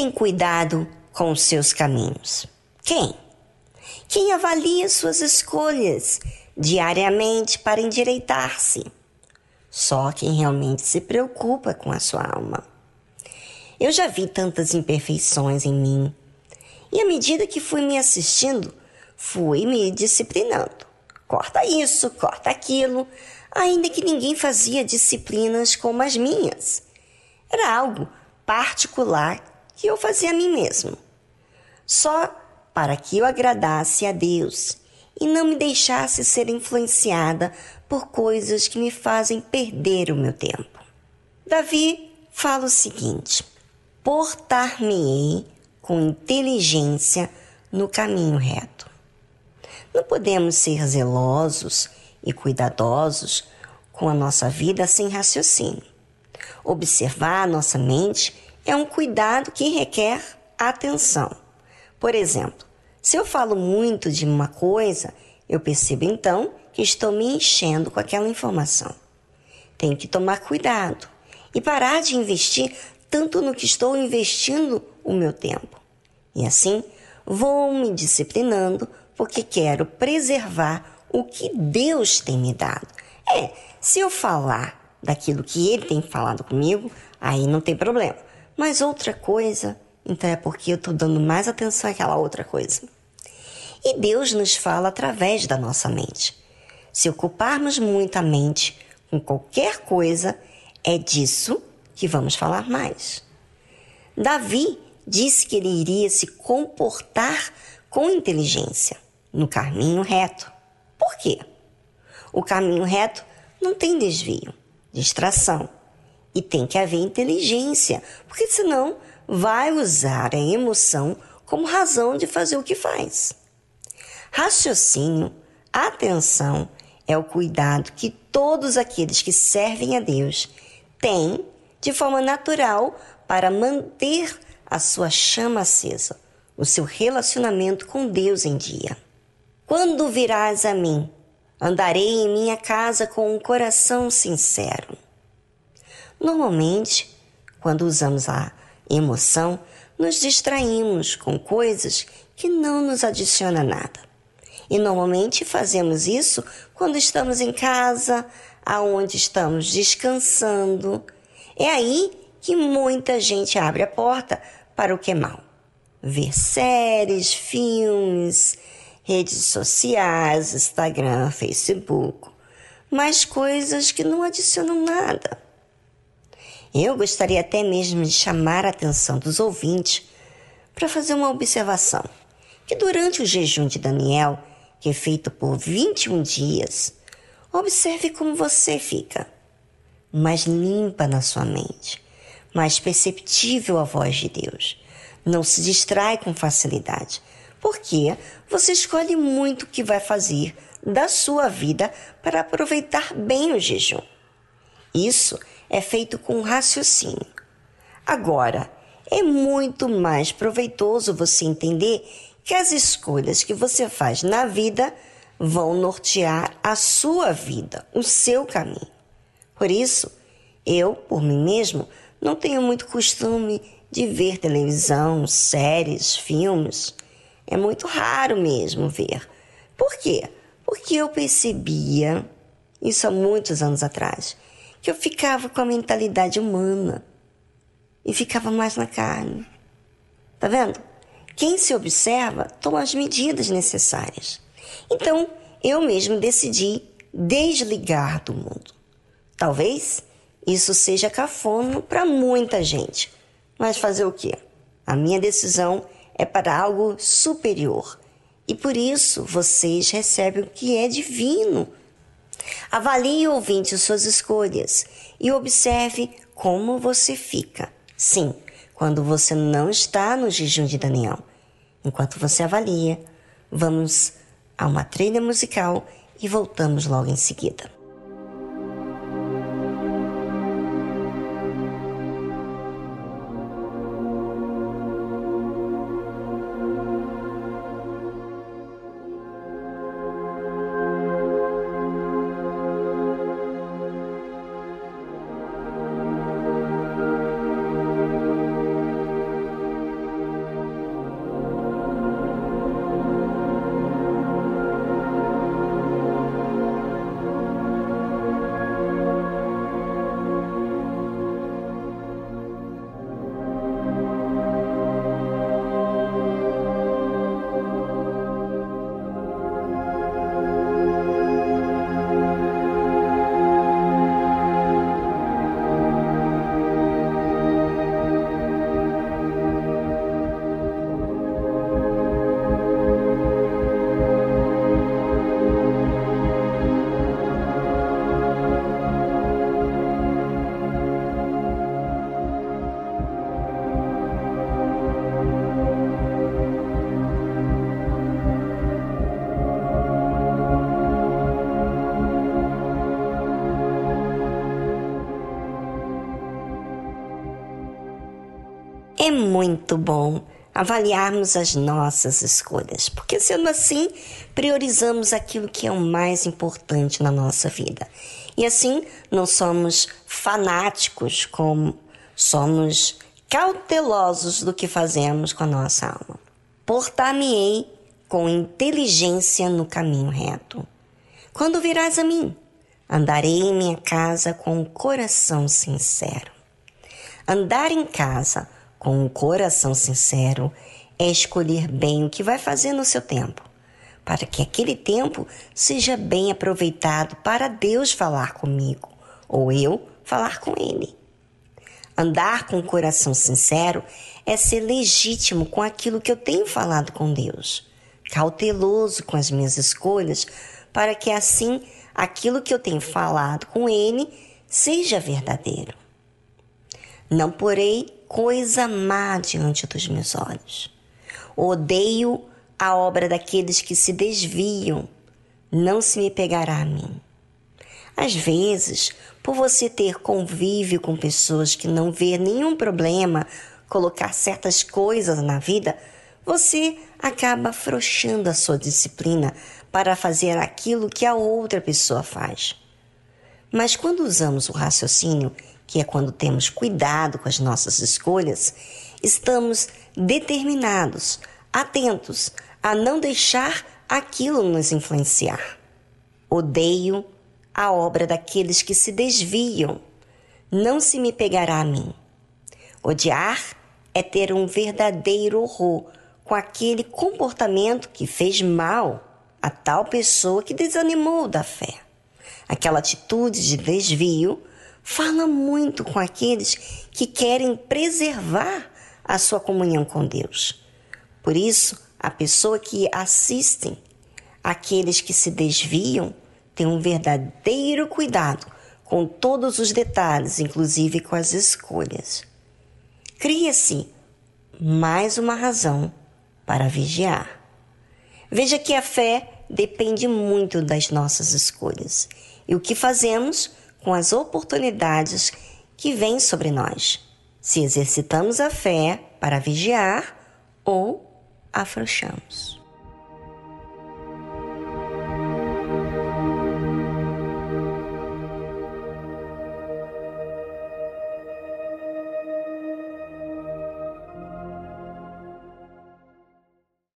Tem cuidado com os seus caminhos? Quem? Quem avalia suas escolhas diariamente para endireitar-se? Só quem realmente se preocupa com a sua alma. Eu já vi tantas imperfeições em mim, e à medida que fui me assistindo, fui me disciplinando. Corta isso, corta aquilo, ainda que ninguém fazia disciplinas como as minhas. Era algo particular que eu fazia a mim mesmo, só para que eu agradasse a Deus e não me deixasse ser influenciada por coisas que me fazem perder o meu tempo. Davi fala o seguinte: portar-me-ei com inteligência no caminho reto. Não podemos ser zelosos e cuidadosos com a nossa vida sem raciocínio. Observar a nossa mente é um cuidado que requer atenção. Por exemplo, se eu falo muito de uma coisa, eu percebo então que estou me enchendo com aquela informação. Tenho que tomar cuidado e parar de investir tanto no que estou investindo o meu tempo. E assim, vou me disciplinando porque quero preservar o que Deus tem me dado. É, se eu falar daquilo que Ele tem falado comigo, aí não tem problema. Mas outra coisa, então é porque eu estou dando mais atenção àquela outra coisa. E Deus nos fala através da nossa mente. Se ocuparmos muito a mente com qualquer coisa, é disso que vamos falar mais. Davi disse que ele iria se comportar com inteligência, no caminho reto. Por quê? O caminho reto não tem desvio, distração. E tem que haver inteligência, porque senão vai usar a emoção como razão de fazer o que faz. Raciocínio, atenção, é o cuidado que todos aqueles que servem a Deus têm de forma natural para manter a sua chama acesa, o seu relacionamento com Deus em dia. Quando virás a mim, andarei em minha casa com um coração sincero. Normalmente, quando usamos a emoção, nos distraímos com coisas que não nos adicionam nada. E normalmente fazemos isso quando estamos em casa, aonde estamos descansando. É aí que muita gente abre a porta para o que é mal. Ver séries, filmes, redes sociais, Instagram, Facebook, mas coisas que não adicionam nada. Eu gostaria até mesmo de chamar a atenção dos ouvintes para fazer uma observação: que durante o jejum de Daniel, que é feito por 21 dias, observe como você fica. Mais limpa na sua mente, mais perceptível a voz de Deus. Não se distrai com facilidade, porque você escolhe muito o que vai fazer da sua vida para aproveitar bem o jejum. Isso é feito com raciocínio. Agora, é muito mais proveitoso você entender que as escolhas que você faz na vida vão nortear a sua vida, o seu caminho. Por isso, eu, por mim mesmo, não tenho muito costume de ver televisão, séries, filmes. É muito raro mesmo ver. Por quê? Porque eu percebia, isso há muitos anos atrás, que eu ficava com a mentalidade humana e ficava mais na carne. Tá vendo? Quem se observa toma as medidas necessárias. Então, eu mesmo decidi desligar do mundo. Talvez isso seja cafona para muita gente, mas fazer o quê? A minha decisão é para algo superior e por isso vocês recebem o que é divino. Avalie, ouvinte, suas escolhas e observe como você fica. Sim, quando você não está no jejum de Daniel. Enquanto você avalia, vamos a uma trilha musical e voltamos logo em seguida. É muito bom avaliarmos as nossas escolhas, porque sendo assim, priorizamos aquilo que é o mais importante na nossa vida. E assim, não somos fanáticos, como somos cautelosos do que fazemos com a nossa alma. Portar-me-ei com inteligência no caminho reto. Quando virás a mim, andarei em minha casa com o coração sincero. Andar em casa com o coração sincero é escolher bem o que vai fazer no seu tempo, para que aquele tempo seja bem aproveitado para Deus falar comigo ou eu falar com Ele. Andar com o coração sincero é ser legítimo com aquilo que eu tenho falado com Deus, cauteloso com as minhas escolhas, para que assim aquilo que eu tenho falado com Ele seja verdadeiro. Não porei coisa má diante dos meus olhos. Odeio a obra daqueles que se desviam, não se me pegará a mim. Às vezes, por você ter convívio com pessoas que não vê nenhum problema colocar certas coisas na vida, você acaba afrouxando a sua disciplina para fazer aquilo que a outra pessoa faz. Mas quando usamos o raciocínio que é quando temos cuidado com as nossas escolhas, estamos determinados, atentos a não deixar aquilo nos influenciar. Odeio a obra daqueles que se desviam, não se me pegará a mim. Odiar é ter um verdadeiro horror com aquele comportamento que fez mal a tal pessoa que desanimou da fé. Aquela atitude de desvio fala muito com aqueles que querem preservar a sua comunhão com Deus. Por isso, a pessoa que assistem aqueles que se desviam tem um verdadeiro cuidado com todos os detalhes, inclusive com as escolhas. Cria-se mais uma razão para vigiar. Veja que a fé depende muito das nossas escolhas e o que fazemos com as oportunidades que vêm sobre nós, se exercitamos a fé para vigiar ou afrouxamos.